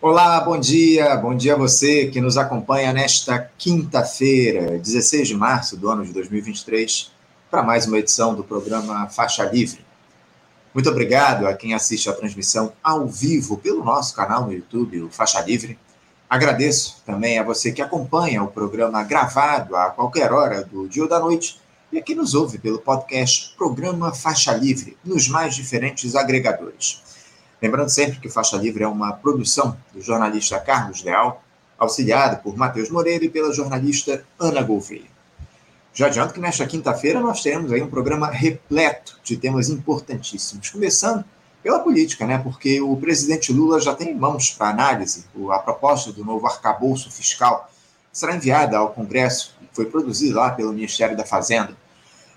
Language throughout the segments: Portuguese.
Olá, bom dia, bom dia a você que nos acompanha nesta quinta-feira, 16 de março do ano de 2023, para mais uma edição do programa Faixa Livre. Muito obrigado a quem assiste a transmissão ao vivo pelo nosso canal no YouTube, o Faixa Livre. Agradeço também a você que acompanha o programa gravado a qualquer hora do dia ou da noite e a quem nos ouve pelo podcast Programa Faixa Livre, nos mais diferentes agregadores. Lembrando sempre que Faixa Livre é uma produção do jornalista Carlos Leal, auxiliado por Matheus Moreira e pela jornalista Ana Gouveia. Já adianto que nesta quinta-feira nós teremos aí um programa repleto de temas importantíssimos, começando pela política, né? Porque o presidente Lula já tem em mãos para análise a proposta do novo arcabouço fiscal, será enviada ao Congresso foi produzida lá pelo Ministério da Fazenda.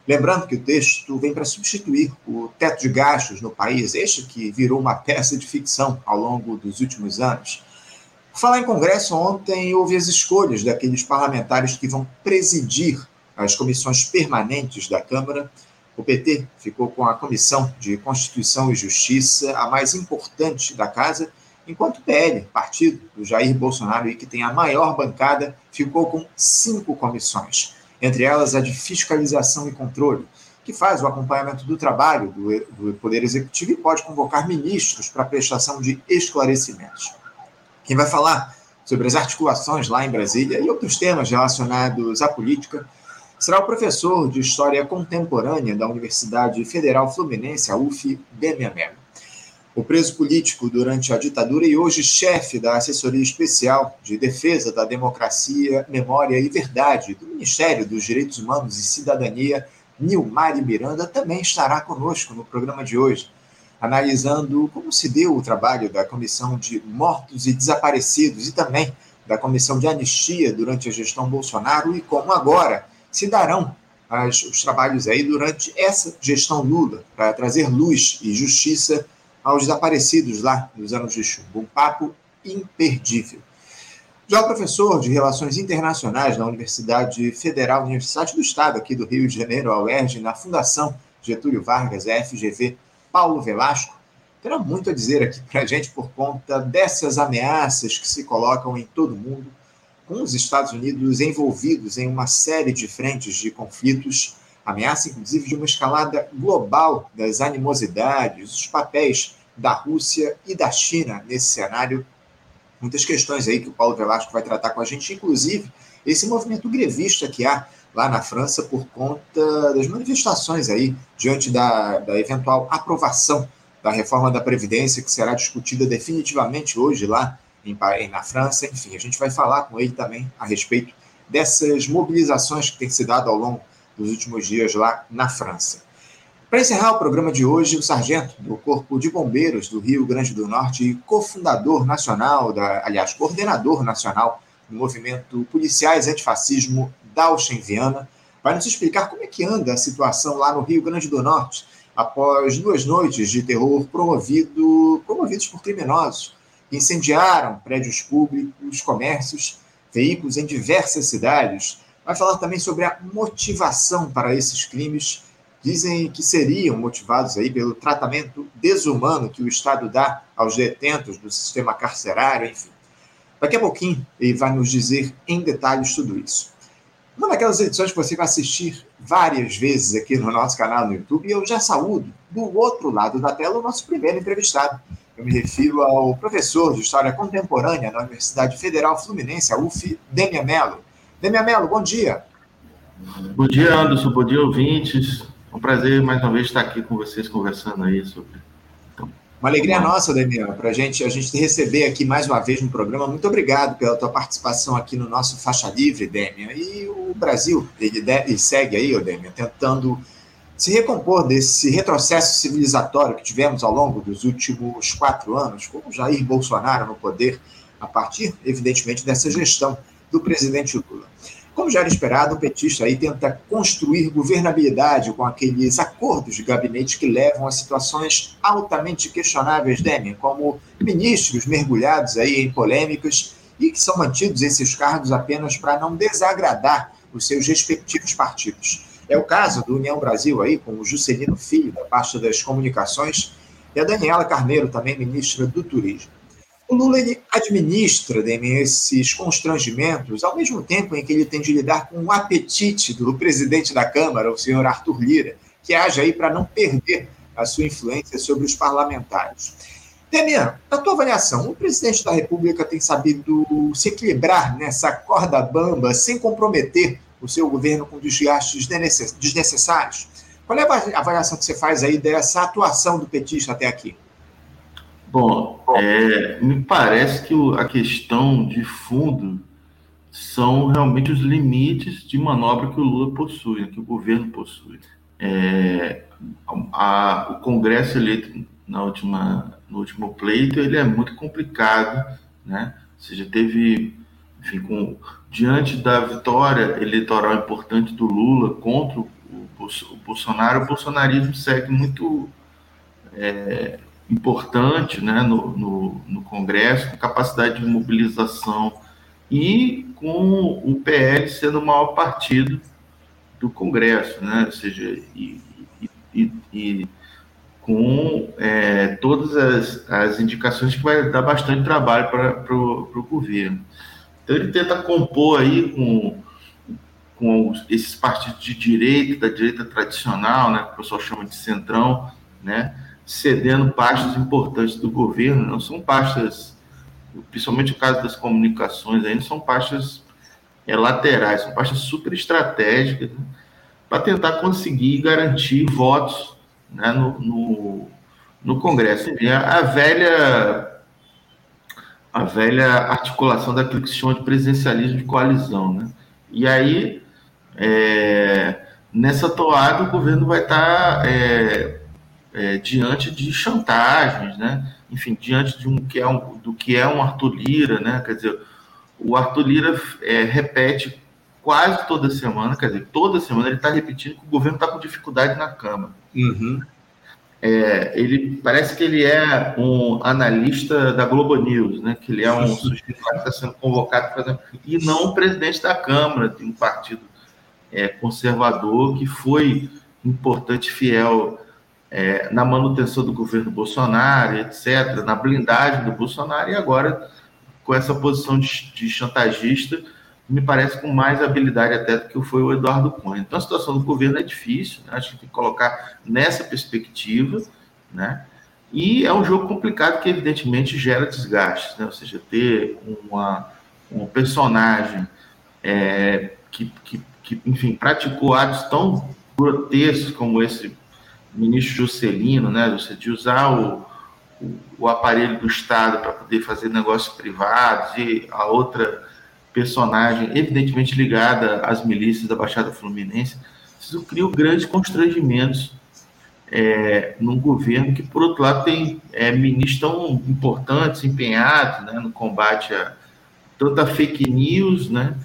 Lembrando que o texto vem para substituir o teto de gastos no país, este que virou uma peça de ficção ao longo dos últimos anos. Falar em Congresso, ontem houve as escolhas daqueles parlamentares que vão presidir as comissões permanentes da Câmara. O PT ficou com a Comissão de Constituição e Justiça, a mais importante da casa, enquanto o PL, partido do Jair Bolsonaro, que tem a maior bancada, ficou com cinco comissões entre elas a de fiscalização e controle, que faz o acompanhamento do trabalho do, do Poder Executivo e pode convocar ministros para prestação de esclarecimentos. Quem vai falar sobre as articulações lá em Brasília e outros temas relacionados à política será o professor de História Contemporânea da Universidade Federal Fluminense, a UF, Mello o preso político durante a ditadura e hoje chefe da Assessoria Especial de Defesa da Democracia, Memória e Verdade do Ministério dos Direitos Humanos e Cidadania, Nilmar Miranda, também estará conosco no programa de hoje, analisando como se deu o trabalho da Comissão de Mortos e Desaparecidos e também da Comissão de Anistia durante a gestão Bolsonaro e como agora se darão as, os trabalhos aí durante essa gestão Lula, para trazer luz e justiça aos desaparecidos lá nos anos de chumbo. Um papo imperdível. Já o professor de Relações Internacionais na Universidade Federal, Universidade do Estado aqui do Rio de Janeiro, a UERJ, na Fundação Getúlio Vargas, FGV, Paulo Velasco, terá muito a dizer aqui para a gente por conta dessas ameaças que se colocam em todo o mundo, com os Estados Unidos envolvidos em uma série de frentes de conflitos ameaça inclusive de uma escalada global das animosidades, os papéis da Rússia e da China nesse cenário. Muitas questões aí que o Paulo Velasco vai tratar com a gente, inclusive esse movimento grevista que há lá na França por conta das manifestações aí diante da, da eventual aprovação da reforma da Previdência, que será discutida definitivamente hoje lá em, na França. Enfim, a gente vai falar com ele também a respeito dessas mobilizações que têm se dado ao longo dos últimos dias lá na França. Para encerrar o programa de hoje, o sargento do Corpo de Bombeiros do Rio Grande do Norte e cofundador nacional, da, aliás, coordenador nacional do movimento Policiais Antifascismo Dalchen Viana, vai nos explicar como é que anda a situação lá no Rio Grande do Norte após duas noites de terror promovido, promovidos por criminosos que incendiaram prédios públicos, comércios, veículos em diversas cidades, Vai falar também sobre a motivação para esses crimes. Dizem que seriam motivados aí pelo tratamento desumano que o Estado dá aos detentos do sistema carcerário, enfim. Daqui a pouquinho ele vai nos dizer em detalhes tudo isso. Uma daquelas edições que você vai assistir várias vezes aqui no nosso canal no YouTube, e eu já saúdo do outro lado da tela o nosso primeiro entrevistado. Eu me refiro ao professor de História Contemporânea na Universidade Federal Fluminense, a UF, Demian Mello. Demian Mello, bom dia. Bom dia, Anderson. Bom dia, ouvintes. É um prazer mais uma vez estar aqui com vocês conversando aí sobre. Então, uma alegria nossa, Demian, para gente, a gente te receber aqui mais uma vez no programa. Muito obrigado pela tua participação aqui no nosso Faixa Livre, Demian. E o Brasil, ele, ele segue aí, Demian, tentando se recompor desse retrocesso civilizatório que tivemos ao longo dos últimos quatro anos, com Jair Bolsonaro no poder, a partir, evidentemente, dessa gestão do presidente Lula. Como já era esperado, o petista aí tenta construir governabilidade com aqueles acordos de gabinete que levam a situações altamente questionáveis, Demian, como ministros mergulhados aí em polêmicas e que são mantidos esses cargos apenas para não desagradar os seus respectivos partidos. É o caso do União Brasil aí, com o Juscelino Filho, da pasta das comunicações, e a Daniela Carneiro, também ministra do Turismo. O Lula ele administra Demian, esses constrangimentos ao mesmo tempo em que ele tem de lidar com o apetite do presidente da Câmara, o senhor Arthur Lira, que age aí para não perder a sua influência sobre os parlamentares. Demian, na tua avaliação, o presidente da República tem sabido se equilibrar nessa corda bamba sem comprometer o seu governo com desgastes desnecessários? Qual é a avaliação que você faz aí dessa atuação do petista até aqui? Bom, é, me parece que a questão de fundo são realmente os limites de manobra que o Lula possui, que o governo possui. É, a, o Congresso eleito na última, no último pleito ele é muito complicado, né? Ou seja, teve, enfim, com, diante da vitória eleitoral importante do Lula contra o o Bolsonaro, o bolsonarismo segue muito é, importante né, no, no, no, Congresso, com capacidade de mobilização e com o PL sendo o maior partido do Congresso, né, ou seja, e, e, e com é, todas as, as indicações que vai dar bastante trabalho para o governo. Então ele tenta compor aí com com esses partidos de direita, da direita tradicional, né, que o pessoal chama de centrão, né, cedendo pastas importantes do governo, não são pastas, principalmente no caso das comunicações, ainda são pastas é, laterais, são pastas super estratégicas, né, para tentar conseguir garantir votos né, no, no, no Congresso. A, a velha a velha articulação daquilo que se chama de presidencialismo de coalizão, né? E aí é, nessa toada o governo vai estar é, é, diante de chantagens, né? Enfim, diante de um que é um, do que é um Arthur Lira, né? Quer dizer, o Arthur Lira é, repete quase toda semana, quer dizer, toda semana ele está repetindo que o governo está com dificuldade na Câmara. Uhum. É, ele parece que ele é um analista da Globo News, né? Que ele é um sujeito que está sendo convocado para e não o presidente da Câmara de um partido é, conservador que foi importante, fiel é, na manutenção do governo Bolsonaro, etc., na blindagem do Bolsonaro, e agora com essa posição de, de chantagista, me parece com mais habilidade até do que foi o Eduardo Cunha. Então a situação do governo é difícil, né? acho que tem que colocar nessa perspectiva, né? E é um jogo complicado que evidentemente gera desgaste, né? Ou seja, ter uma, um personagem é, que, que que, enfim, praticou atos tão grotescos como esse ministro Juscelino, né, de usar o, o, o aparelho do Estado para poder fazer negócios privados, e a outra personagem, evidentemente ligada às milícias da Baixada Fluminense, isso cria grandes constrangimentos é, num governo que, por outro lado, tem é, ministros tão importantes, empenhados né, no combate a tanta fake news, né,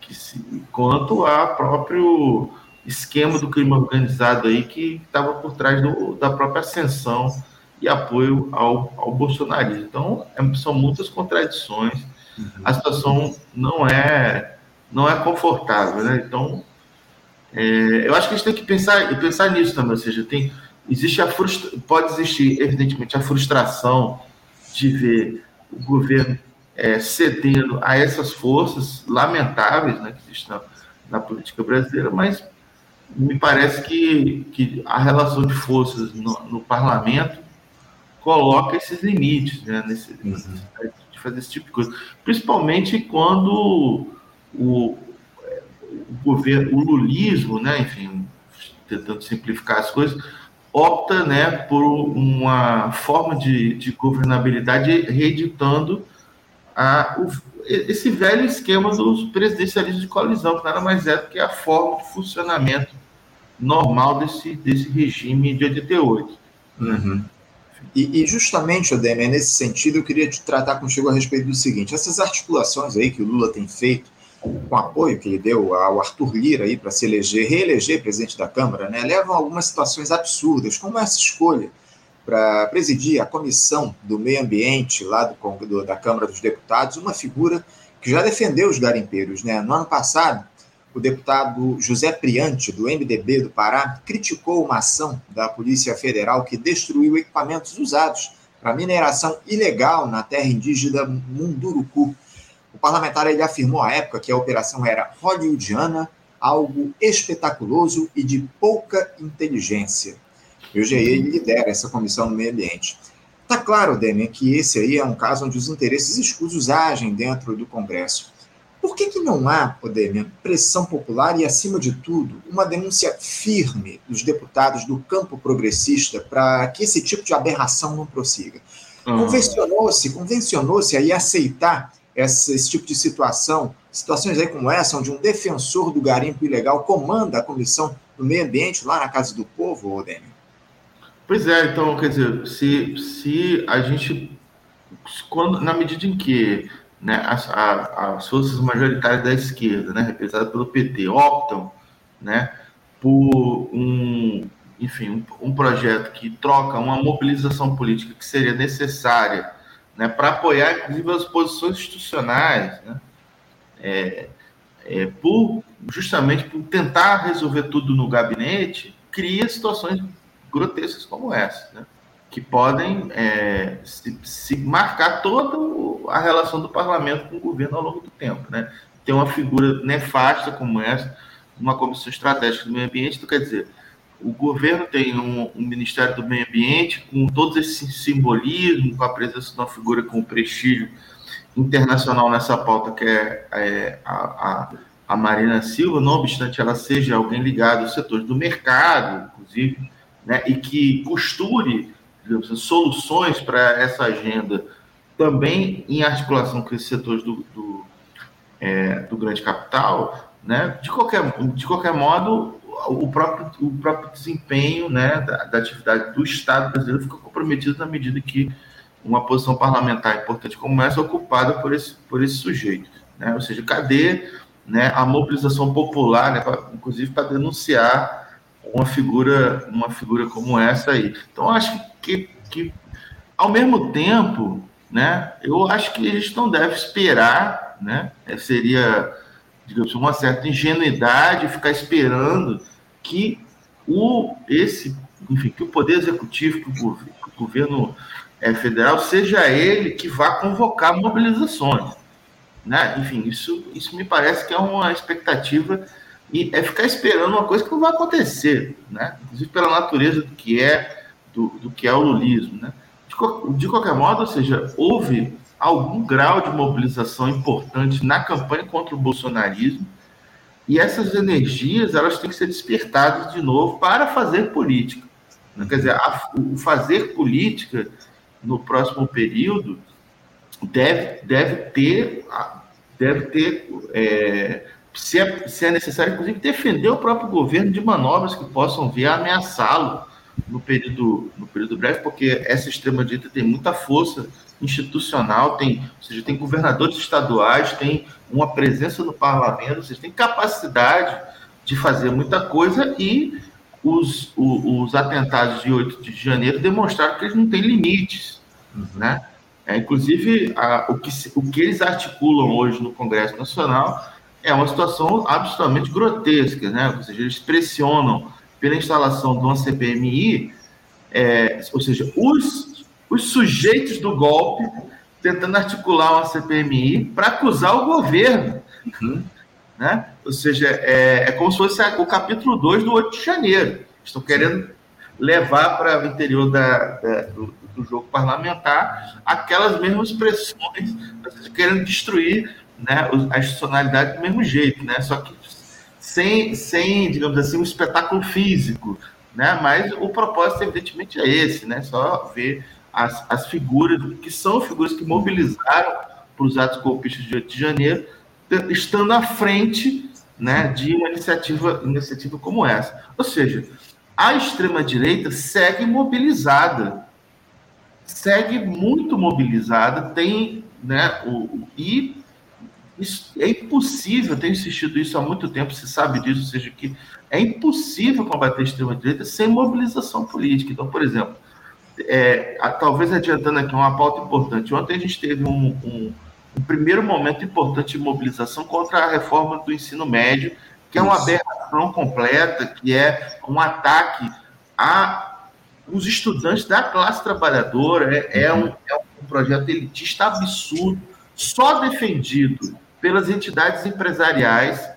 que se, quanto a próprio esquema do crime organizado aí que estava por trás do, da própria ascensão e apoio ao, ao bolsonarismo. Então, é, são muitas contradições. A situação não é não é confortável, né? Então, é, eu acho que a gente tem que pensar pensar nisso também, ou seja, tem existe a frustra, pode existir evidentemente a frustração de ver o governo é, cedendo a essas forças lamentáveis né, que na, na, política brasileira, mas me parece que, que a relação de forças no, no parlamento coloca esses limites né, nesse, uhum. de fazer esse tipo de coisa, principalmente quando o, o governo, o lulismo, né, enfim, tentando simplificar as coisas, opta né, por uma forma de, de governabilidade reeditando a, o, esse velho esquema dos presidencialismos de coalizão, que nada mais é do que a forma de funcionamento normal desse, desse regime de 88. Uhum. E, e, justamente, Odemir, nesse sentido, eu queria te tratar contigo a respeito do seguinte: essas articulações aí que o Lula tem feito, com apoio que ele deu ao Arthur Lira aí para se eleger, reeleger presidente da Câmara, né, levam a algumas situações absurdas, como essa escolha para presidir a comissão do meio ambiente lá do, do, da Câmara dos Deputados, uma figura que já defendeu os garimpeiros. Né? No ano passado, o deputado José Priante, do MDB do Pará, criticou uma ação da Polícia Federal que destruiu equipamentos usados para mineração ilegal na terra indígena Munduruku. O parlamentar ele afirmou à época que a operação era hollywoodiana, algo espetaculoso e de pouca inteligência. E o GE lidera essa comissão no meio ambiente. Está claro, Demian, que esse aí é um caso onde os interesses escusos agem dentro do Congresso. Por que, que não há, Demian, pressão popular e, acima de tudo, uma denúncia firme dos deputados do campo progressista para que esse tipo de aberração não prossiga? Uhum. Convencionou-se, convencionou-se aí aceitar essa, esse tipo de situação, situações aí como essa, onde um defensor do garimpo ilegal comanda a comissão do meio ambiente lá na Casa do Povo, Demian? Pois é, então, quer dizer, se, se a gente, quando, na medida em que né, as, a, as forças majoritárias da esquerda, né, representadas pelo PT, optam né, por um, enfim, um, um, projeto que troca uma mobilização política que seria necessária né, para apoiar, inclusive, as posições institucionais, né, é, é, por, justamente por tentar resolver tudo no gabinete, cria situações grotescas como essa, né? que podem é, se, se, marcar toda a relação do parlamento com o governo ao longo do tempo. Né? Tem uma figura nefasta como essa, uma comissão estratégica do meio ambiente, então quer dizer, o governo tem um, um, Ministério do Meio Ambiente com todos esses simbolismos, com a presença de uma figura com prestígio internacional nessa pauta, que é, é a, a, a, Marina Silva, não obstante ela seja alguém ligado aos setores do mercado, inclusive, né, e que costure digamos, soluções para essa agenda também em articulação com esses setores do, do, é, do grande capital, né, de, qualquer, de qualquer modo, o próprio, o próprio desempenho né, da, da atividade do Estado brasileiro fica comprometido na medida que uma posição parlamentar importante como essa é ocupada por esse, por esse sujeito. Né? Ou seja, cadê né, a mobilização popular, né, pra, inclusive para denunciar uma figura, uma figura como essa aí. Então, acho que, que, ao mesmo tempo, né, eu acho que a gente não deve esperar, né, é, seria, digamos, uma certa ingenuidade ficar esperando que o, esse, enfim, que o Poder Executivo, que o, que o governo é, federal, seja ele que vá convocar mobilizações. Né? Enfim, isso, isso me parece que é uma expectativa e é ficar esperando uma coisa que não vai acontecer, né? Inclusive pela natureza do que é do, do que é o lulismo, né? De, de, qualquer modo, ou seja, houve algum grau de mobilização importante na campanha contra o bolsonarismo e essas energias elas têm que ser despertadas de novo para fazer política. Né? Quer dizer, a, o fazer política no próximo período deve, deve ter deve ter é, se é, se é necessário, inclusive, defender o próprio governo de manobras que possam vir a ameaçá-lo no período, no período breve, porque essa extrema-direita tem muita força institucional, tem, ou seja, tem governadores estaduais, tem uma presença no parlamento, ou seja, tem capacidade de fazer muita coisa e os, os, os atentados de 8 de janeiro demonstraram que eles não têm limites, uhum. né? É, inclusive, a, o, que, o que eles articulam hoje no Congresso Nacional é uma situação absolutamente grotesca, né? Ou seja, eles pressionam pela instalação de uma CPMI, é, ou seja, os, os sujeitos do golpe tentando articular uma CPMI para acusar o governo. Uhum. Né? Ou seja, é, é como se fosse o capítulo 2 do 8 de janeiro. Estão querendo levar para o interior da, da do, do, jogo parlamentar aquelas mesmas pressões, querendo destruir né, a institucionalidade do mesmo jeito, né? Só que sem, sem, digamos assim, um espetáculo físico, né? Mas o propósito, evidentemente, é esse, né? Só ver as, as figuras, que são figuras que mobilizaram para os atos golpistas de 8 de janeiro, estando à frente né, de uma iniciativa, iniciativa como essa. Ou seja, a extrema-direita segue mobilizada, segue muito mobilizada, tem, né, o, e isso é impossível, eu tenho insistido isso há muito tempo, se sabe disso, ou seja, que é impossível combater a extrema-direita sem mobilização política. Então, por exemplo, é, talvez adiantando aqui uma pauta importante, ontem a gente teve um, um, um, primeiro momento importante de mobilização contra a reforma do ensino médio, que é uma aberração completa, que é um ataque a os estudantes da classe trabalhadora, é, é, um, é um projeto elitista absurdo, só defendido pelas entidades empresariais,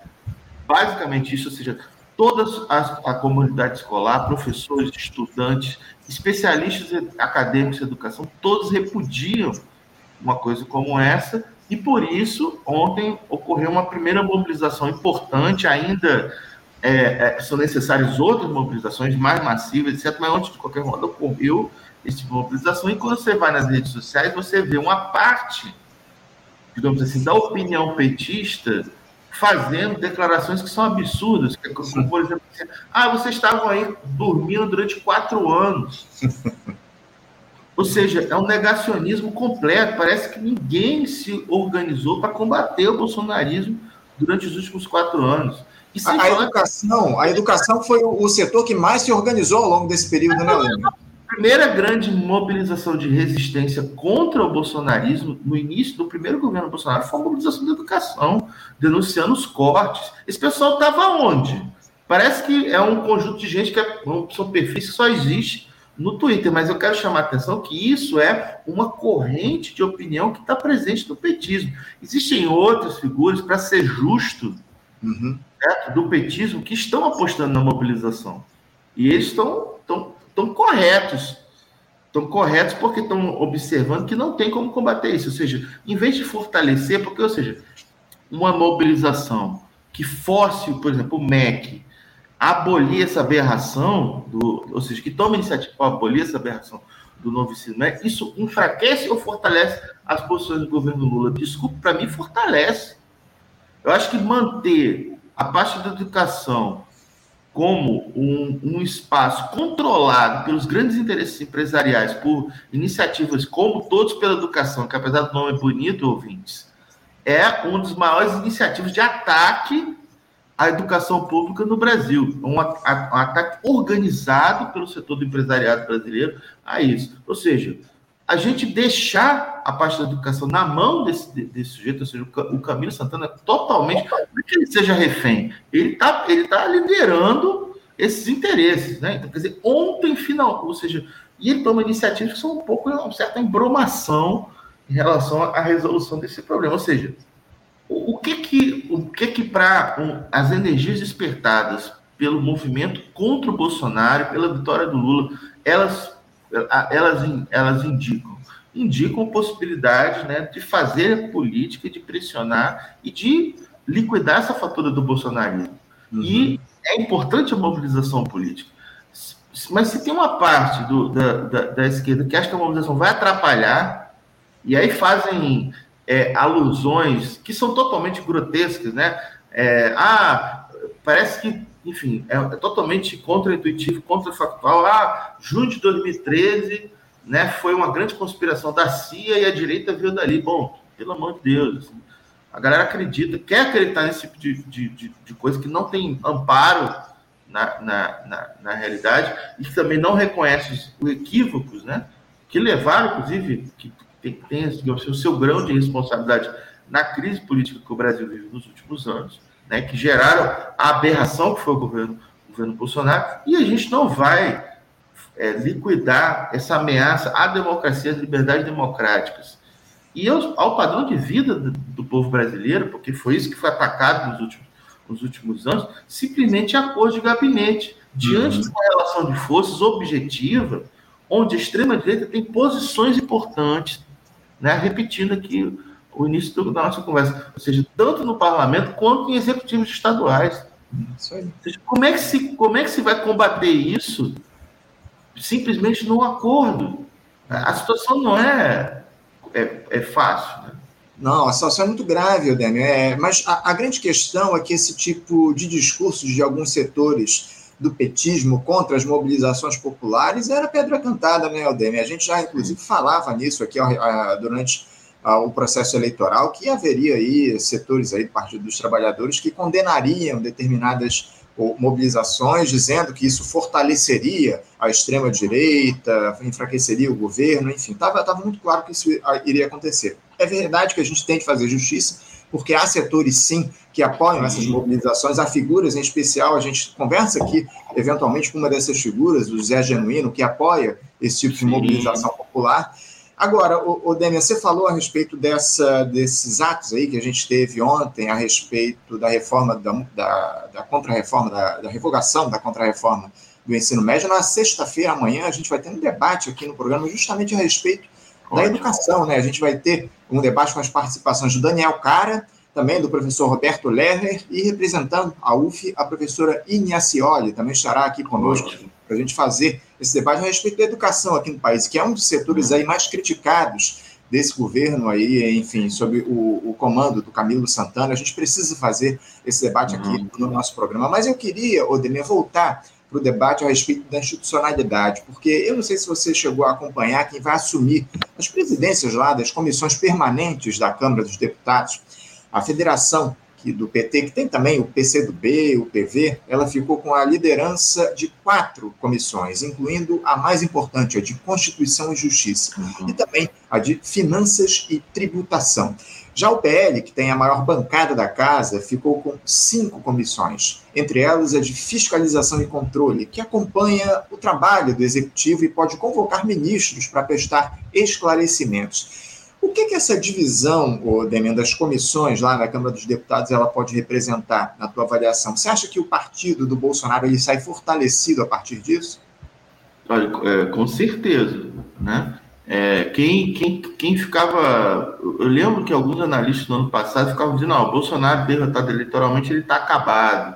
basicamente isso, ou seja, toda a, a comunidade escolar, professores, estudantes, especialistas acadêmicos de educação, todos repudiam uma coisa como essa, e por isso, ontem ocorreu uma primeira mobilização importante, ainda é, é, são necessárias outras mobilizações mais massivas, etc. Mas antes de qualquer modo, ocorreu essa tipo mobilização, e quando você vai nas redes sociais, você vê uma parte, digamos assim, da opinião petista fazendo declarações que são absurdas, como, por exemplo, assim, ah, vocês estavam aí dormindo durante quatro anos. Ou seja, é um negacionismo completo. Parece que ninguém se organizou para combater o bolsonarismo durante os últimos quatro anos. A, a, educação, a educação foi o, o, setor que mais se organizou ao longo desse período, né, Lembra? Primeira grande mobilização de resistência contra o bolsonarismo, no início do primeiro governo Bolsonaro, foi a mobilização da educação, denunciando os cortes. Esse pessoal estava onde? Parece que é um conjunto de gente que é, são perfis que só existe no Twitter, mas eu quero chamar a atenção que isso é uma corrente de opinião que está presente no petismo. Existem outras figuras, para ser justo, uhum. certo? do petismo, que estão apostando na mobilização. E eles estão tão, tão corretos. Estão corretos porque estão observando que não tem como combater isso. Ou seja, em vez de fortalecer, porque, ou seja, uma mobilização que force, por exemplo, o MEC abolir essa aberração, do, ou seja, que toma iniciativa para abolir essa aberração do novo ensino médio, isso enfraquece ou fortalece as posições do governo Lula? Desculpe, para mim, fortalece. Eu acho que manter a parte da educação como um, um, espaço controlado pelos grandes interesses empresariais, por iniciativas como Todos pela Educação, que apesar do nome bonito, ouvintes, é uma das maiores iniciativas de ataque a educação pública no Brasil. Um, ataque organizado pelo setor do empresariado brasileiro a isso. Ou seja, a gente deixar a parte da educação na mão desse, desse sujeito, ou seja, o Camilo Santana é totalmente. Não é que ele seja refém, ele está ele tá liderando esses interesses. Né? Então, quer dizer, ontem, final, ou seja, e ele toma iniciativas que são um pouco uma certa embromação em relação à resolução desse problema. Ou seja, o, que que, o que que para um, as energias despertadas pelo movimento contra o Bolsonaro, pela vitória do Lula, elas, elas, elas indicam? Indicam possibilidade né, de fazer política, de pressionar e de liquidar essa fatura do bolsonarismo. Uhum. E é importante a mobilização política. Mas se tem uma parte do, da, da, da esquerda que acha que a mobilização vai atrapalhar, e aí fazem é, alusões que são totalmente grotescas, né? É, ah, parece que, enfim, é, é totalmente contra-intuitivo, contra-factual. Ah, junho de 2013, né, foi uma grande conspiração da CIA e a direita veio dali. Bom, pelo amor de Deus, assim, a galera acredita, quer acreditar nesse tipo de, de, de, de coisa que não tem amparo na, na, na, na, realidade e que também não reconhece os equívocos, né? Que levaram, inclusive, que tem, tem o seu grão de responsabilidade na crise política que o Brasil vive nos últimos anos, né, que geraram a aberração que foi o governo, o governo Bolsonaro, e a gente não vai é, liquidar essa ameaça à democracia, às liberdades democráticas e ao, ao padrão de vida do, do, povo brasileiro, porque foi isso que foi atacado nos últimos, nos últimos anos, simplesmente a cor de gabinete, diante uhum. de uma relação de forças objetiva, onde a extrema-direita tem posições importantes, né? repetindo aqui o início da nossa conversa, ou seja, tanto no parlamento quanto em executivos estaduais. Seja, como, é que se, como é que se vai combater isso simplesmente no acordo? A situação não é, é, é fácil. Né? Não, a situação é muito grave, Daniel. É, mas a, a grande questão é que esse tipo de discursos de alguns setores do petismo contra as mobilizações populares era pedra cantada, né, Aldemir? A gente já, inclusive, falava nisso aqui durante o processo eleitoral, que haveria aí setores aí do Partido dos Trabalhadores que condenariam determinadas mobilizações, dizendo que isso fortaleceria a extrema-direita, enfraqueceria o governo, enfim, estava muito claro que isso iria acontecer. É verdade que a gente tem que fazer justiça, porque há setores, sim, que apoiam essas mobilizações, há figuras em especial, a gente conversa aqui, eventualmente, com uma dessas figuras, o Zé Genuíno, que apoia esse tipo de mobilização popular. Agora, o, o Demian, você falou a respeito dessa, desses atos aí que a gente teve ontem a respeito da reforma, da, da, da contra-reforma, da, da revogação da contra-reforma do ensino médio. Na sexta-feira, amanhã, a gente vai ter um debate aqui no programa justamente a respeito da educação, né? A gente vai ter um debate com as participações do Daniel Cara, também do professor Roberto Lerner e representando a UF, a professora Ignacioli, também estará aqui conosco para a gente fazer esse debate a respeito da educação aqui no país, que é um dos setores aí mais criticados desse governo aí, enfim, sob o, o comando do Camilo Santana. A gente precisa fazer esse debate aqui uhum. no nosso programa. Mas eu queria, Odemir, voltar para o debate a respeito da institucionalidade, porque eu não sei se você chegou a acompanhar quem vai assumir as presidências lá das comissões permanentes da Câmara dos Deputados. A federação que, do PT, que tem também o PCdoB, o PV, ela ficou com a liderança de quatro comissões, incluindo a mais importante, a de Constituição e Justiça, uhum. e também a de Finanças e Tributação. Já o PL, que tem a maior bancada da casa, ficou com cinco comissões, entre elas a de Fiscalização e Controle, que acompanha o trabalho do Executivo e pode convocar ministros para prestar esclarecimentos. O que, que essa divisão, Demian, das comissões lá na Câmara dos Deputados, ela pode representar na tua avaliação? Você acha que o partido do Bolsonaro ele sai fortalecido a partir disso? Olha, é, com certeza, né? É, quem, quem, quem ficava. Eu lembro que alguns analistas no ano passado ficavam dizendo: não, o Bolsonaro derrotado eleitoralmente, ele está acabado.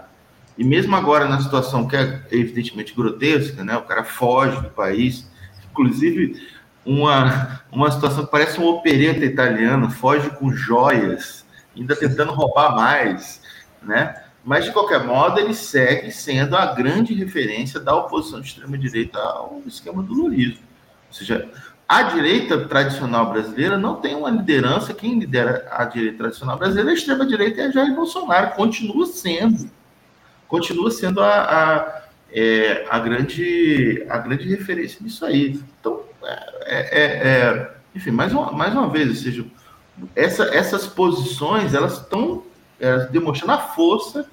E mesmo agora, na situação que é evidentemente grotesca, né, o cara foge do país, inclusive uma, uma situação que parece um opereta italiano, foge com joias, ainda tentando roubar mais, né? Mas, de qualquer modo, ele segue sendo a grande referência da oposição de extrema-direita ao esquema do lulismo. Ou seja, a direita tradicional brasileira não tem uma liderança. Quem lidera a direita tradicional brasileira é a extrema-direita é Jair Bolsonaro. Continua sendo. Continua sendo a, a, é, a, grande, a grande referência nisso aí. Então, é, é, é, enfim, mais uma, mais uma vez, ou seja, essa, essas posições elas estão demonstrando a força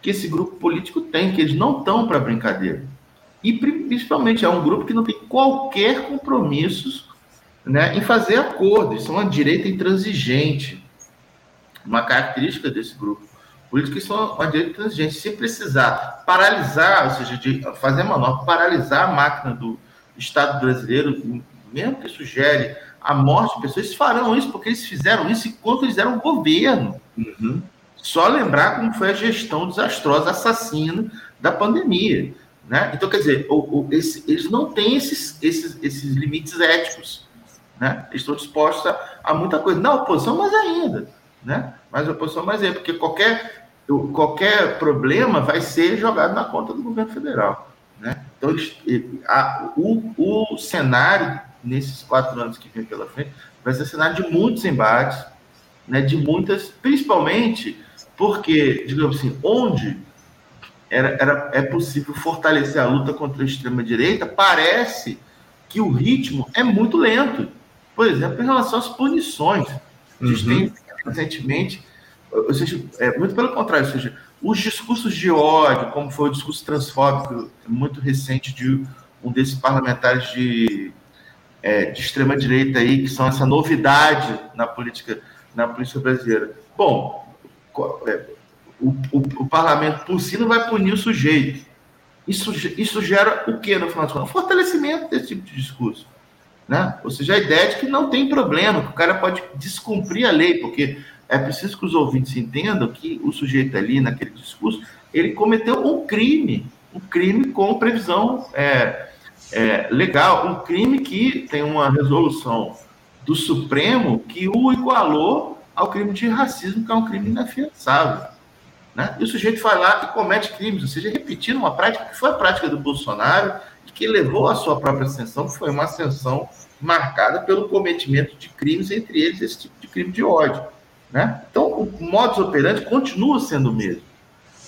que esse grupo político tem, que eles não estão para brincadeira. E principalmente é um grupo que não tem qualquer compromisso né, em fazer acordo. Isso é uma direita intransigente. Uma característica desse grupo político, é uma direita intransigente. Se precisar paralisar, ou seja, de fazer manobra, paralisar a máquina do, Estado brasileiro, mesmo que sugere a morte de pessoas, eles farão isso porque eles fizeram isso enquanto eles eram governo. Uhum. Só lembrar como foi a gestão desastrosa, assassina da pandemia. Né? Então, quer dizer, o, o, esse, eles não têm esses, esses, esses limites éticos. Né? Eles estão dispostos a, a, muita coisa. Na oposição, mais ainda. Né? Mas a oposição, mais ainda, porque qualquer, qualquer problema vai ser jogado na conta do governo federal. Né? Então, a, o, o cenário, nesses quatro anos que vem pela frente, vai ser cenário de muitos embates, né, de muitas, principalmente porque, digamos assim, onde era, era, é possível fortalecer a luta contra a extrema-direita, parece que o ritmo é muito lento. Por exemplo, em relação às punições. A gente uhum. tem recentemente, ou seja, é, muito pelo contrário, ou seja, os discursos de ódio, como foi o discurso transfóbico muito recente de um desses parlamentares de, é, de extrema direita aí, que são essa novidade na política, na política brasileira. Bom, é, o, o, o, parlamento por si não vai punir o sujeito. Isso, isso gera o que no final das contas? Fortalecimento desse tipo de discurso. Né? Ou seja, a ideia de que não tem problema, que o cara pode descumprir a lei, porque é preciso que os ouvintes entendam que o sujeito ali, naquele discurso, ele cometeu um crime, um crime com previsão é, é, legal, um crime que tem uma resolução do Supremo que o igualou ao crime de racismo, que é um crime inafiançável. Né? E o sujeito vai lá e comete crimes, ou seja, repetindo uma prática que foi a prática do Bolsonaro e que levou à sua própria ascensão, que foi uma ascensão marcada pelo cometimento de crimes, entre eles esse tipo de crime de ódio. Né? Então, o modus operandi continua sendo o mesmo.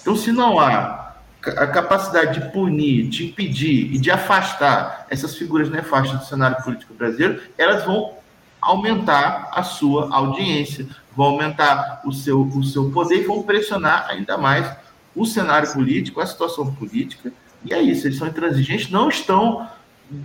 Então, se não há a capacidade de punir, de impedir e de afastar essas figuras nefastas do cenário político brasileiro, elas vão aumentar a sua audiência, vão aumentar o seu, o seu poder e vão pressionar ainda mais o cenário político, a situação política. E é isso, eles são intransigentes, não estão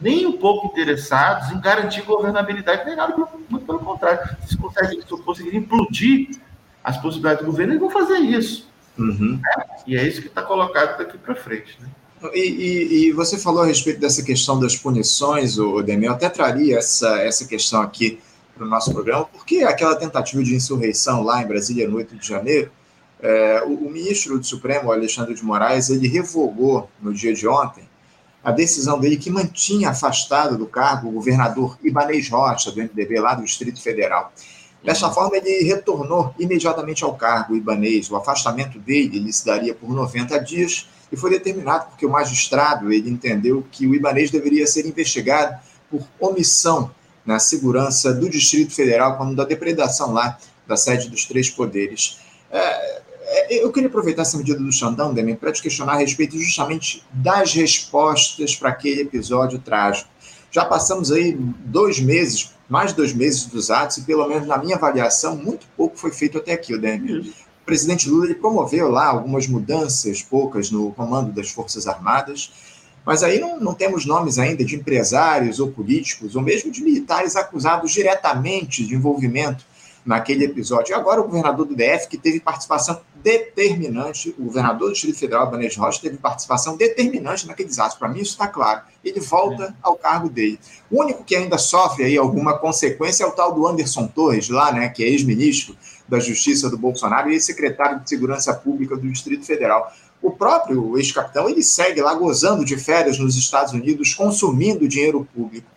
nem um pouco interessados em garantir governabilidade, nem nada, muito pelo contrário. Se conseguem, se conseguirem implodir as possibilidades do governo, eles vão fazer isso. Uhum. É, e é isso que está colocado daqui para frente. Né? E, e, e, você falou a respeito dessa questão das punições, o Demir, eu até traria essa, essa questão aqui para o nosso programa, porque aquela tentativa de insurreição lá em Brasília, no 8 de janeiro, é, o, o, ministro do Supremo, Alexandre de Moraes, ele revogou no dia de ontem a decisão dele que mantinha afastado do cargo o governador Ibanez Rocha, do MDB, lá do Distrito Federal. Dessa forma, ele retornou imediatamente ao cargo, Ibanez. O afastamento dele ele se daria por 90 dias e foi determinado porque o magistrado ele entendeu que o Ibanez deveria ser investigado por omissão na segurança do Distrito Federal, quando da depredação lá da sede dos três poderes. É, eu queria aproveitar essa medida do Xandão, Demi, para te questionar a respeito justamente das respostas para aquele episódio trágico. Já passamos aí dois meses, mais de dois meses dos atos, e pelo menos na minha avaliação, muito pouco foi feito até aqui, Demi. O presidente Lula ele promoveu lá algumas mudanças, poucas, no comando das Forças Armadas, mas aí não, não temos nomes ainda de empresários ou políticos, ou mesmo de militares acusados diretamente de envolvimento naquele episódio. E agora o governador do DF, que teve participação determinante, o governador do Distrito Federal, Banês Rocha, teve participação determinante naqueles atos. Para mim, isso está claro. Ele volta é. ao cargo dele. O único que ainda sofre aí alguma consequência é o tal do Anderson Torres, lá, né, que é ex-ministro da Justiça do Bolsonaro e ex-secretário de Segurança Pública do Distrito Federal. O próprio ex-capitão, ele segue lá gozando de férias nos Estados Unidos, consumindo dinheiro público.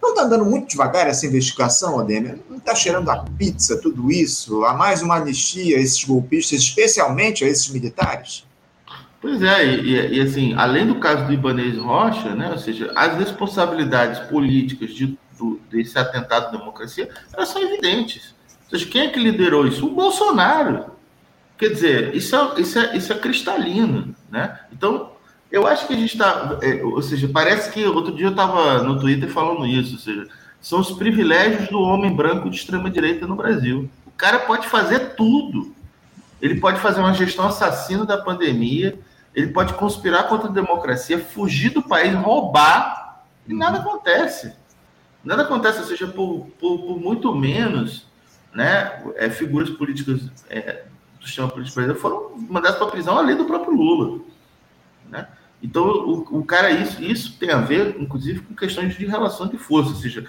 Não está andando muito devagar essa investigação, Ademir? Não está cheirando a pizza tudo isso? Há mais uma anistia a esses golpistas, especialmente a esses militares? Pois é, e, e, assim, além do caso do Ibanez Rocha, né, ou seja, as responsabilidades políticas de, do, desse atentado à democracia, elas são evidentes. Ou seja, quem é que liderou isso? O Bolsonaro. Quer dizer, isso é, isso é, isso é cristalino, né? Então, eu acho que a gente está. É, ou seja, parece que outro dia eu estava no Twitter falando isso, ou seja, são os privilégios do homem branco de extrema-direita no Brasil. O cara pode fazer tudo. Ele pode fazer uma gestão assassina da pandemia, ele pode conspirar contra a democracia, fugir do país, roubar, e nada acontece. Nada acontece, ou seja, por, por, por muito menos né, é, figuras políticas é, do sistema político brasileiro foram mandadas para a prisão além do próprio Lula. Né? Então, o, o, cara, isso, isso tem a ver, inclusive, com questões de relação de força, ou seja,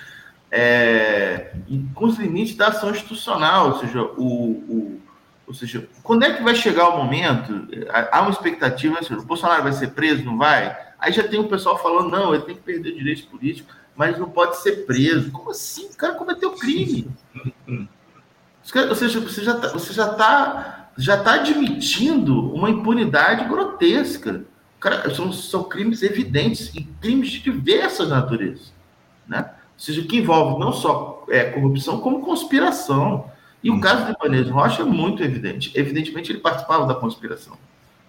é, com os limites da ação institucional, ou seja, o, o, ou seja, quando é que vai chegar o momento? Há uma expectativa, ou seja, o Bolsonaro vai ser preso, não vai? Aí já tem o pessoal falando, não, ele tem que perder direitos políticos, mas não pode ser preso. Como assim? O cara cometeu crime. Ou seja, você já está você já tá, já tá admitindo uma impunidade grotesca. Cara, são, são crimes evidentes e crimes de diversas naturezas, né? Ou seja, que envolve não só é, corrupção, como conspiração. E o hum. caso de Ibanez Rocha é muito evidente. Evidentemente, ele participava da conspiração.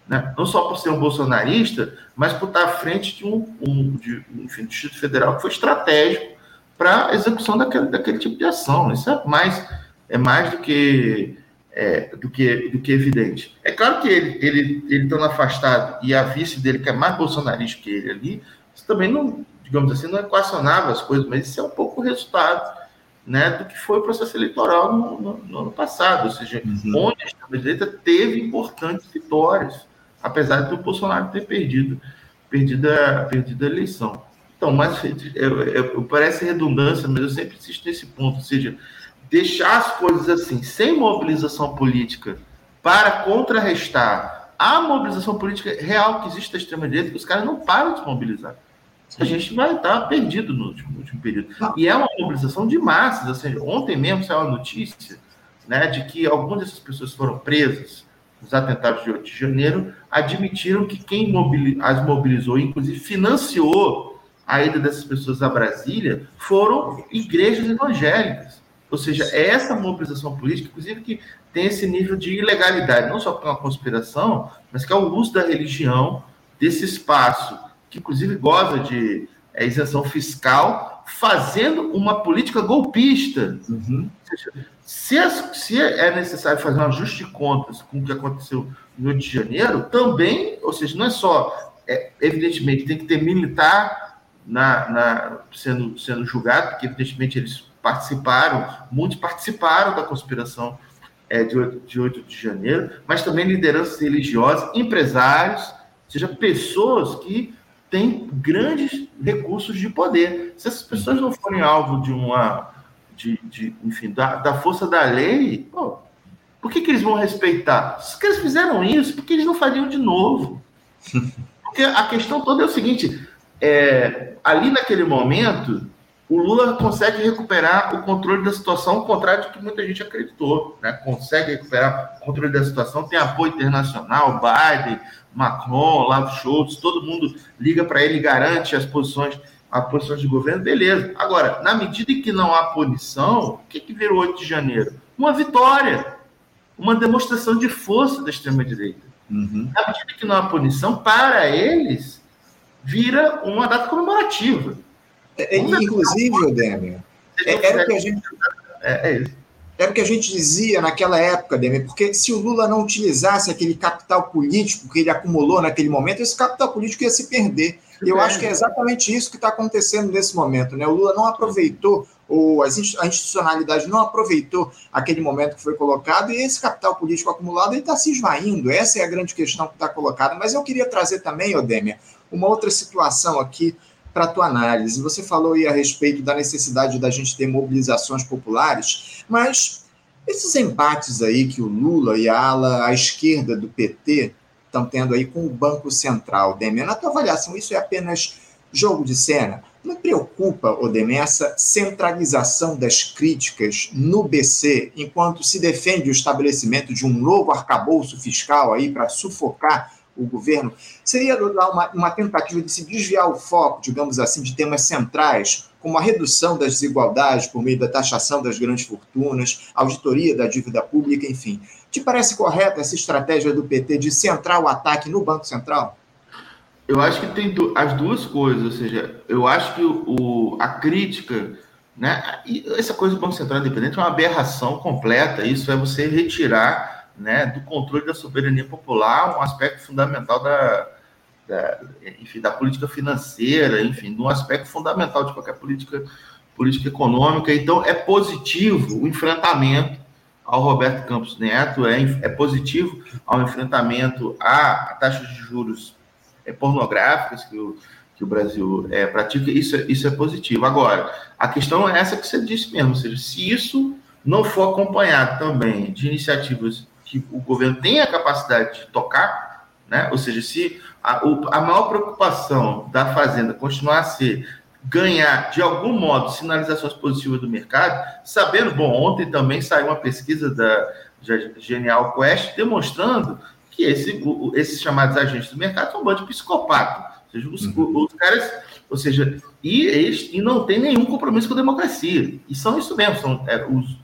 Né? Não só por ser um bolsonarista, mas por estar à frente de um, um de, enfim, do Distrito Federal que foi estratégico para a execução daquele, daquele tipo de ação. Isso é mais, é mais do que é, do, que, do que evidente. É claro que ele, ele, ele estando afastado e a vice dele, que é mais bolsonarista que ele ali, isso também não, digamos assim, não equacionava as coisas, mas isso é um pouco o resultado né, do que foi o processo eleitoral no, no, no ano passado, ou seja, uhum. onde a extrema-direita teve importantes vitórias, apesar do Bolsonaro ter perdido, perdido, a, perdido a eleição. Então, mas eu, eu, parece redundância, mas eu sempre insisto nesse ponto, ou seja, deixar as coisas assim, sem mobilização política, para contrarrestar a mobilização política real que existe da extrema-direita, que os caras não param de se mobilizar. A gente vai estar perdido no último, no último período. Não. E é uma mobilização de massas. Assim, ontem mesmo saiu a notícia né, de que algumas dessas pessoas foram presas nos atentados de 8 de janeiro, admitiram que quem as mobilizou, inclusive financiou a ida dessas pessoas a Brasília, foram igrejas evangélicas. Ou seja, é essa mobilização política, inclusive, que tem esse nível de ilegalidade, não só com a conspiração, mas que é o uso da religião, desse espaço, que inclusive goza de é, isenção fiscal, fazendo uma política golpista. Uhum. Se, é, se é necessário fazer um ajuste de contas com o que aconteceu no Rio de Janeiro, também, ou seja, não é só, é, evidentemente, tem que ter militar na, na, sendo, sendo julgado, porque, evidentemente, eles participaram, muitos participaram da conspiração é, de, 8, de 8 de janeiro, mas também lideranças religiosas, empresários, ou seja, pessoas que têm grandes recursos de poder. Se essas pessoas não forem alvo de uma, de, de enfim, da, da força da lei, pô, por que, que eles vão respeitar? Se eles fizeram isso, por que eles não fariam de novo? Porque a questão toda é o seguinte: é, ali naquele momento, o Lula consegue recuperar o controle da situação, ao contrário do que muita gente acreditou. Né? Consegue recuperar o controle da situação, tem apoio internacional, Biden, Macron, Lavo Schultz, todo mundo liga para ele e garante as posições, as posições de governo, beleza. Agora, na medida em que não há punição, o que, que virou 8 de janeiro? Uma vitória, uma demonstração de força da extrema-direita. Uhum. Na medida que não há punição, para eles, vira uma data comemorativa. É, inclusive, Odêmio, é, era o que a gente. É, é isso. Era o que a gente dizia naquela época, Demi, porque se o Lula não utilizasse aquele capital político que ele acumulou naquele momento, esse capital político ia se perder. E eu acho que é exatamente isso que está acontecendo nesse momento. Né? O Lula não aproveitou, ou a institucionalidade não aproveitou aquele momento que foi colocado, e esse capital político acumulado está se esvaindo. Essa é a grande questão que está colocada. Mas eu queria trazer também, Odêmia, uma outra situação aqui para a tua análise. Você falou aí a respeito da necessidade da gente ter mobilizações populares, mas esses embates aí que o Lula e a ala à esquerda do PT estão tendo aí com o Banco Central, Demer, na tua avaliação, isso é apenas jogo de cena? Não preocupa, Odemir, essa centralização das críticas no BC, enquanto se defende o estabelecimento de um novo arcabouço fiscal aí para sufocar o governo, seria uma, uma tentativa de se desviar o foco, digamos assim, de temas centrais, como a redução das desigualdades por meio da taxação das grandes fortunas, auditoria da dívida pública, enfim. Te parece correta essa estratégia do PT de centrar o ataque no Banco Central? Eu acho que tem as duas coisas, ou seja, eu acho que o, a crítica, né, essa coisa do Banco Central Independente é uma aberração completa, isso é você retirar né, do controle da soberania popular, um aspecto fundamental da, da, enfim, da política financeira, enfim, de um aspecto fundamental de qualquer política, política econômica. Então, é positivo o enfrentamento ao Roberto Campos Neto, é, é positivo ao enfrentamento a, taxas de juros é, pornográficas que o, que o Brasil é, pratica, isso, isso é positivo. Agora, a questão é essa que você disse mesmo, ou seja, se isso não for acompanhado também de iniciativas que o governo tem a capacidade de tocar, né? ou seja, se a, o, a maior preocupação da Fazenda continuar a ser ganhar, de algum modo, sinalizações positivas do mercado, sabendo, bom, ontem também saiu uma pesquisa da Genial Quest demonstrando que esse, o, esses chamados agentes do mercado são um bando de psicopata. Ou seja, os, uhum. os caras, ou seja, e, eles, e não tem nenhum compromisso com a democracia. E são isso mesmo, são é, os,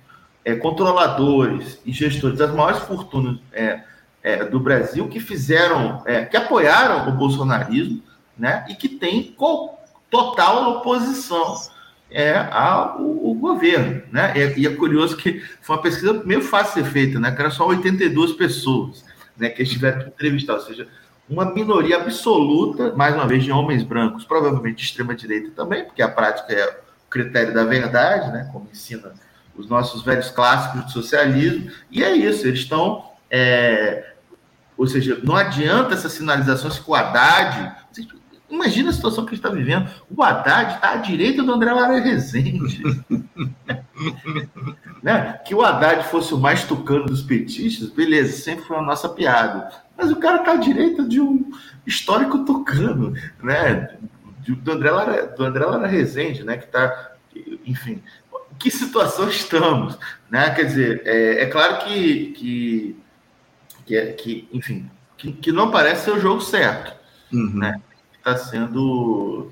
é, controladores e gestores das maiores fortunas é, é, do Brasil que fizeram, é, que apoiaram o bolsonarismo, né, e que tem total oposição é, ao, governo, né? E, e, é curioso que foi uma pesquisa meio fácil de ser feita, né? Que era só 82 pessoas, né? Que estiveram entrevistadas, ou seja, uma minoria absoluta, mais uma vez, de homens brancos, provavelmente de extrema direita também, porque a prática é o critério da verdade, né? Como ensina os nossos velhos clássicos do socialismo, e é isso, eles estão. É, ou seja, não adianta essas sinalizações que o Haddad. Imagina a situação que a gente está vivendo. O Haddad está à direita do André Lara Rezende. né? Que o Haddad fosse o mais tucano dos petistas, beleza, sempre foi a nossa piada. Mas o cara está à direita de um histórico tucano, né? Do André Lara, do André Lara Rezende, né? Que está, enfim, que situação estamos, né? Quer dizer, é, é claro que, que, que, é, que enfim, que, que, não parece ser o jogo certo, uhum. né? Está sendo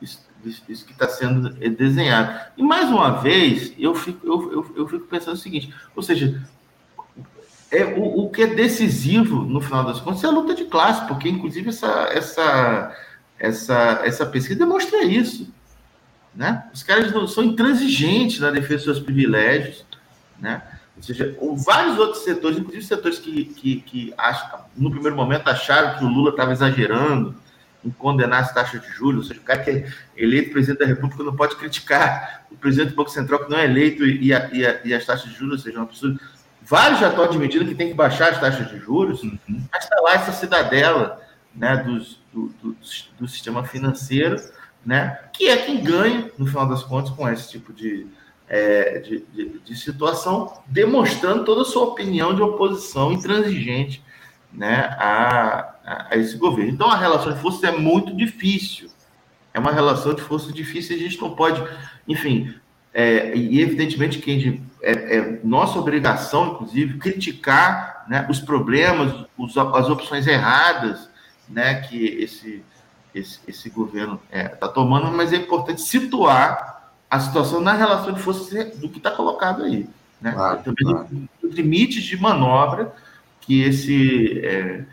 isso, isso que está sendo desenhado. E mais uma vez, eu fico, eu, eu, eu fico pensando o seguinte, ou seja, é, o, o que é decisivo, no final das contas, é a luta de classe, porque, inclusive, essa, essa, essa, essa pesquisa demonstra isso. Né? Os caras são intransigentes na defesa dos seus privilégios. Né? Ou seja, vários outros setores, inclusive setores que, que, que acham, no primeiro momento acharam que o Lula estava exagerando em condenar as taxas de juros, ou seja, o cara que é eleito presidente da República não pode criticar o presidente do Banco Central que não é eleito e, a, e, a, e as taxas de juros, ou seja, pessoa. Vários já estão admitindo que tem que baixar as taxas de juros, uhum. mas está lá essa cidadela né, dos, do, do, do, sistema financeiro, né, que é quem ganha, no final das contas, com esse tipo de, é, de, de, de, situação, demonstrando toda a sua opinião de oposição intransigente né, a, a, esse governo. Então, a relação de forças é muito difícil. É uma relação de forças difícil e a gente não pode, enfim, é, e evidentemente que gente, é, é, nossa obrigação, inclusive, criticar né, os problemas, os, as opções erradas né, que esse, esse, esse governo está é, tomando, mas é importante situar a situação na relação de forças do que está colocado aí. Né? Claro, Também claro. os limites de manobra que esse, é,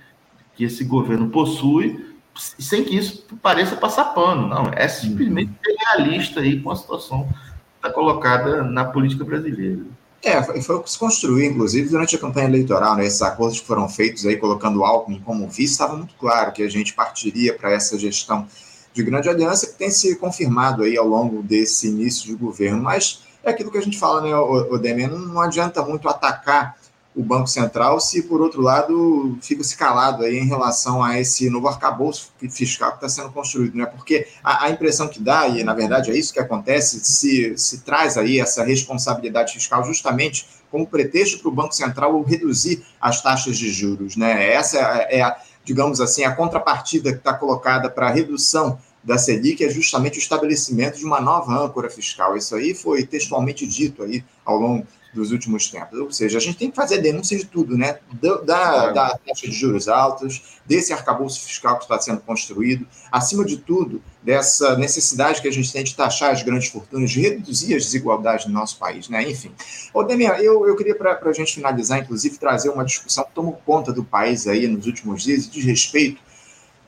que esse governo possui, sem que isso pareça passar pano. Não, é simplesmente uhum. realista aí com a situação que está colocada na política brasileira. É, foi o que se construiu, inclusive, durante a campanha eleitoral, né? Esses acordos que foram feitos aí, colocando o Alckmin como vice, estava muito claro que a gente partiria para essa gestão de grande aliança que tem se confirmado aí ao longo desse início de governo. Mas é aquilo que a gente fala, né, o, Demer, não, não adianta muito atacar o Banco Central se, por outro lado, fica se calado aí em relação a esse novo arcabouço fiscal que está sendo construído, né? Porque a, a, impressão que dá, e na verdade é isso que acontece, se, se traz aí essa responsabilidade fiscal justamente como pretexto para o Banco Central reduzir as taxas de juros, né? Essa é a, digamos assim, a contrapartida que está colocada para a redução da Selic é justamente o estabelecimento de uma nova âncora fiscal. Isso aí foi textualmente dito aí ao longo dos últimos tempos. Ou seja, a gente tem que fazer denúncia de tudo, né? Da, da, taxa de juros altos, desse arcabouço fiscal que está sendo construído, acima de tudo, dessa necessidade que a gente tem de taxar as grandes fortunas, de reduzir as desigualdades no nosso país, né? Enfim. Ô, Demian, eu, eu queria, para a gente finalizar, inclusive, trazer uma discussão que tomou conta do país aí nos últimos dias, de respeito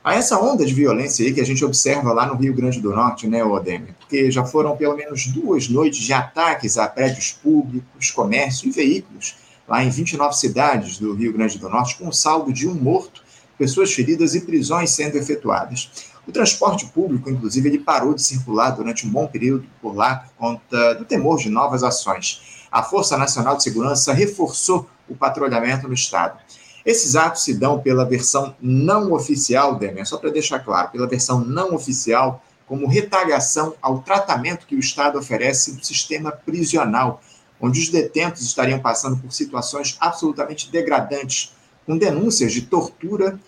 a essa onda de violência aí que a gente observa lá no Rio Grande do Norte, né, Odemir? Porque já foram pelo menos duas noites de ataques a prédios públicos, comércio e veículos, lá em 29 cidades do Rio Grande do Norte, com saldo de um morto, pessoas feridas e prisões sendo efetuadas. O transporte público, inclusive, ele parou de circular durante um bom período por lá por conta do temor de novas ações. A Força Nacional de Segurança reforçou o patrulhamento no estado. Esses atos se dão pela versão não oficial, Demian, só para deixar claro, pela versão não oficial, como retaliação ao tratamento que o Estado oferece no sistema prisional, onde os detentos estariam passando por situações absolutamente degradantes, com denúncias de tortura,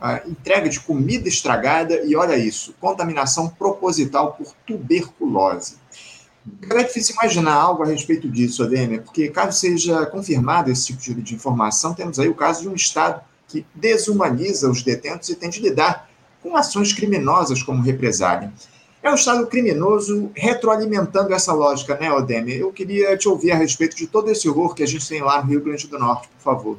uh, entrega de comida estragada e, olha isso, contaminação proposital por tuberculose. É difícil imaginar algo a respeito disso, Ademir, porque caso seja confirmado esse tipo de informação, temos aí o caso de um Estado que desumaniza os detentos e tem de lidar com ações criminosas como represália. É um Estado criminoso retroalimentando essa lógica, né, Odemir? Eu queria te ouvir a respeito de todo esse horror que a gente tem lá no Rio Grande do Norte, por favor.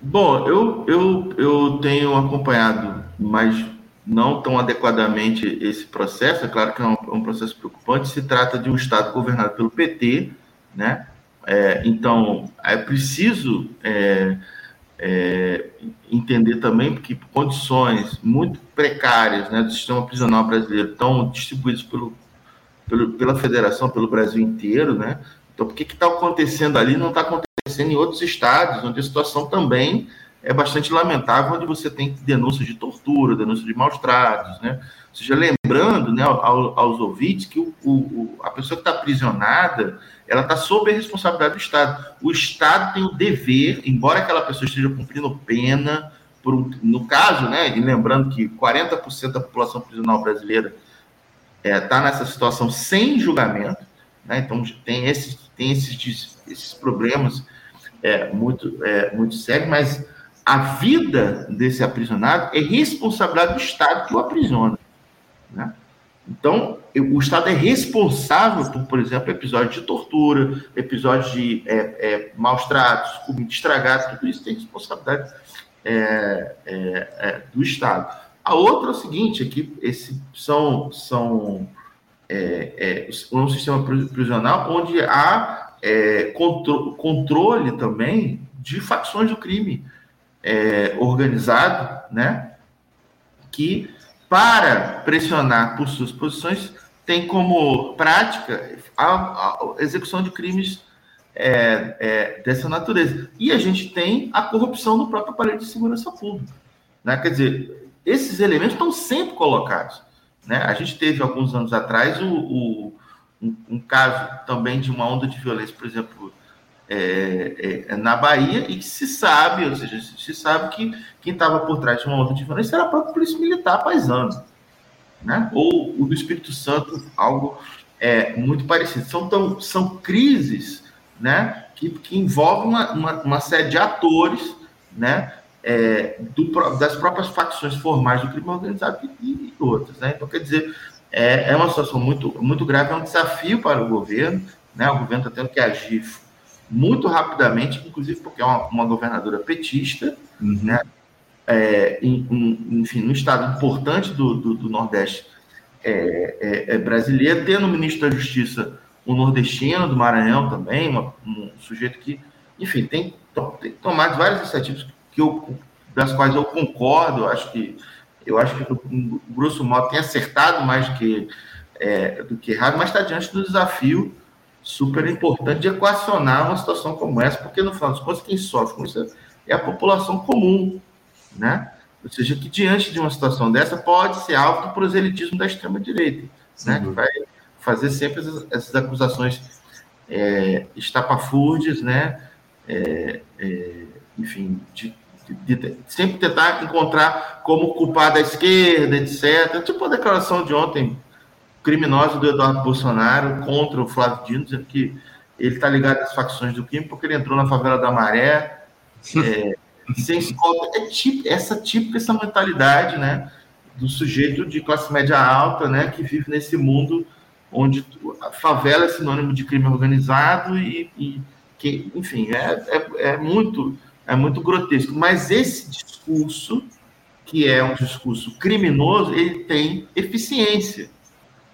Bom, eu, eu, eu tenho acompanhado mais não tão adequadamente esse processo, é claro que é um, é um, processo preocupante, se trata de um Estado governado pelo PT, né? É, então, é preciso é, é, entender também que condições muito precárias né, do sistema prisional brasileiro estão distribuídas pelo, pelo, pela federação, pelo Brasil inteiro, né? Então, por que está acontecendo ali não está acontecendo em outros estados, onde a situação também é bastante lamentável, onde você tem denúncias de tortura, denúncias de maus tratos, né? Ou seja, lembrando né, aos, ouvintes que o, o, a pessoa que está aprisionada, ela está sob a responsabilidade do Estado. O Estado tem o dever, embora aquela pessoa esteja cumprindo pena, por, no caso, né, e lembrando que 40% da população prisional brasileira está é, tá nessa situação sem julgamento, né, então tem esses, tem esses, esses problemas é, muito, é, muito sérios, mas a vida desse aprisionado é responsabilidade do Estado que o aprisiona. Né? Então, o Estado é responsável por, por exemplo, episódios de tortura, episódios de é, é, maus tratos, comida estragada, tudo isso tem responsabilidade é, é, é do Estado. A outra é o seguinte, é que esse, são, são é, é, um sistema prisional onde há é, contro controle também de facções do crime é, organizado, né? Que para pressionar por suas posições tem como prática a, a execução de crimes é, é, dessa natureza. E a gente tem a corrupção no próprio aparelho de segurança pública. Né? Quer dizer, esses elementos estão sempre colocados. Né? A gente teve, alguns anos atrás, o, o um, um, caso também de uma onda de violência, por exemplo, é, é, na Bahia, e que se sabe, ou seja, se sabe que quem estava por trás de uma de violência era a própria Polícia Militar paisano. Né? Ou o do Espírito Santo, algo é, muito parecido. São, tão, são crises né, que, que envolvem uma, uma, uma série de atores né, é, do, das próprias facções formais do crime organizado e, e outras. Né? Então, quer dizer, é, é, uma situação muito, muito grave, é um desafio para o governo, né? o governo está tendo que agir muito rapidamente, inclusive porque é uma, uma governadora petista, uhum. né? É, em, em, enfim, no estado importante do, do, do Nordeste é, é, é brasileiro, tendo o ministro da Justiça, o nordestino do Maranhão também, uma, um sujeito que, enfim, tem, tem tomado várias iniciativas que eu, das quais eu concordo, acho que eu acho que o grosso modo tem acertado mais do que, é, do que errado, mas está diante do desafio super importante de equacionar uma situação como essa, porque no final das contas quem sofre com isso é a população comum, né? Ou seja, que diante de uma situação dessa pode ser alvo do proselitismo da extrema direita, né? Que vai fazer sempre essas, essas acusações é, estapafúrdias, né? É, é, enfim, de de, de, sempre tentar encontrar como culpado a esquerda, etc. Tipo a declaração de ontem criminosa do Eduardo Bolsonaro contra o Flávio Dino, dizendo que ele está ligado às facções do crime porque ele entrou na favela da Maré, é, sem escolta. É tipo, essa típica essa mentalidade, né, do sujeito de classe média alta, né, que vive nesse mundo onde a favela é sinônimo de crime organizado e, e que, enfim, é, é, é muito é muito grotesco. Mas esse discurso, que é um discurso criminoso, ele tem eficiência.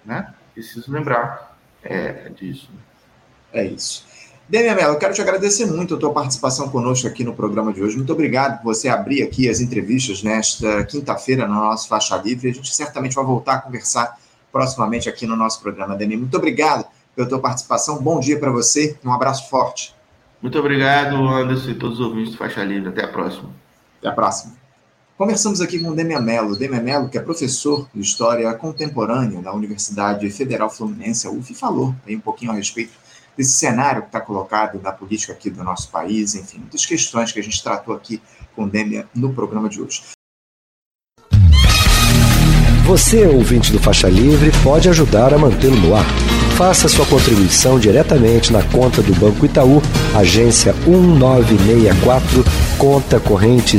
Né? Preciso lembrar é, disso. É isso. Demian Mello, eu quero te agradecer muito a tua participação conosco aqui no programa de hoje. Muito obrigado por você abrir aqui as entrevistas nesta quinta-feira no nosso Faixa Livre. A gente certamente vai voltar a conversar proximamente aqui no nosso programa, Demian. Muito obrigado pela tua participação. Bom dia para você. Um abraço forte. Muito obrigado, Anderson e todos os ouvintes do Faixa Livre. Até a próxima. Até a próxima. Conversamos aqui com Demian Mello. Demian Mello, que é professor de História Contemporânea na Universidade Federal Fluminense, a UF, falou aí um pouquinho a respeito desse cenário que está colocado na política aqui do nosso país, enfim, muitas questões que a gente tratou aqui com Demian no programa de hoje. Você, ouvinte do Faixa Livre, pode ajudar a mantê-lo no ar faça sua contribuição diretamente na conta do Banco Itaú, agência 1964, conta corrente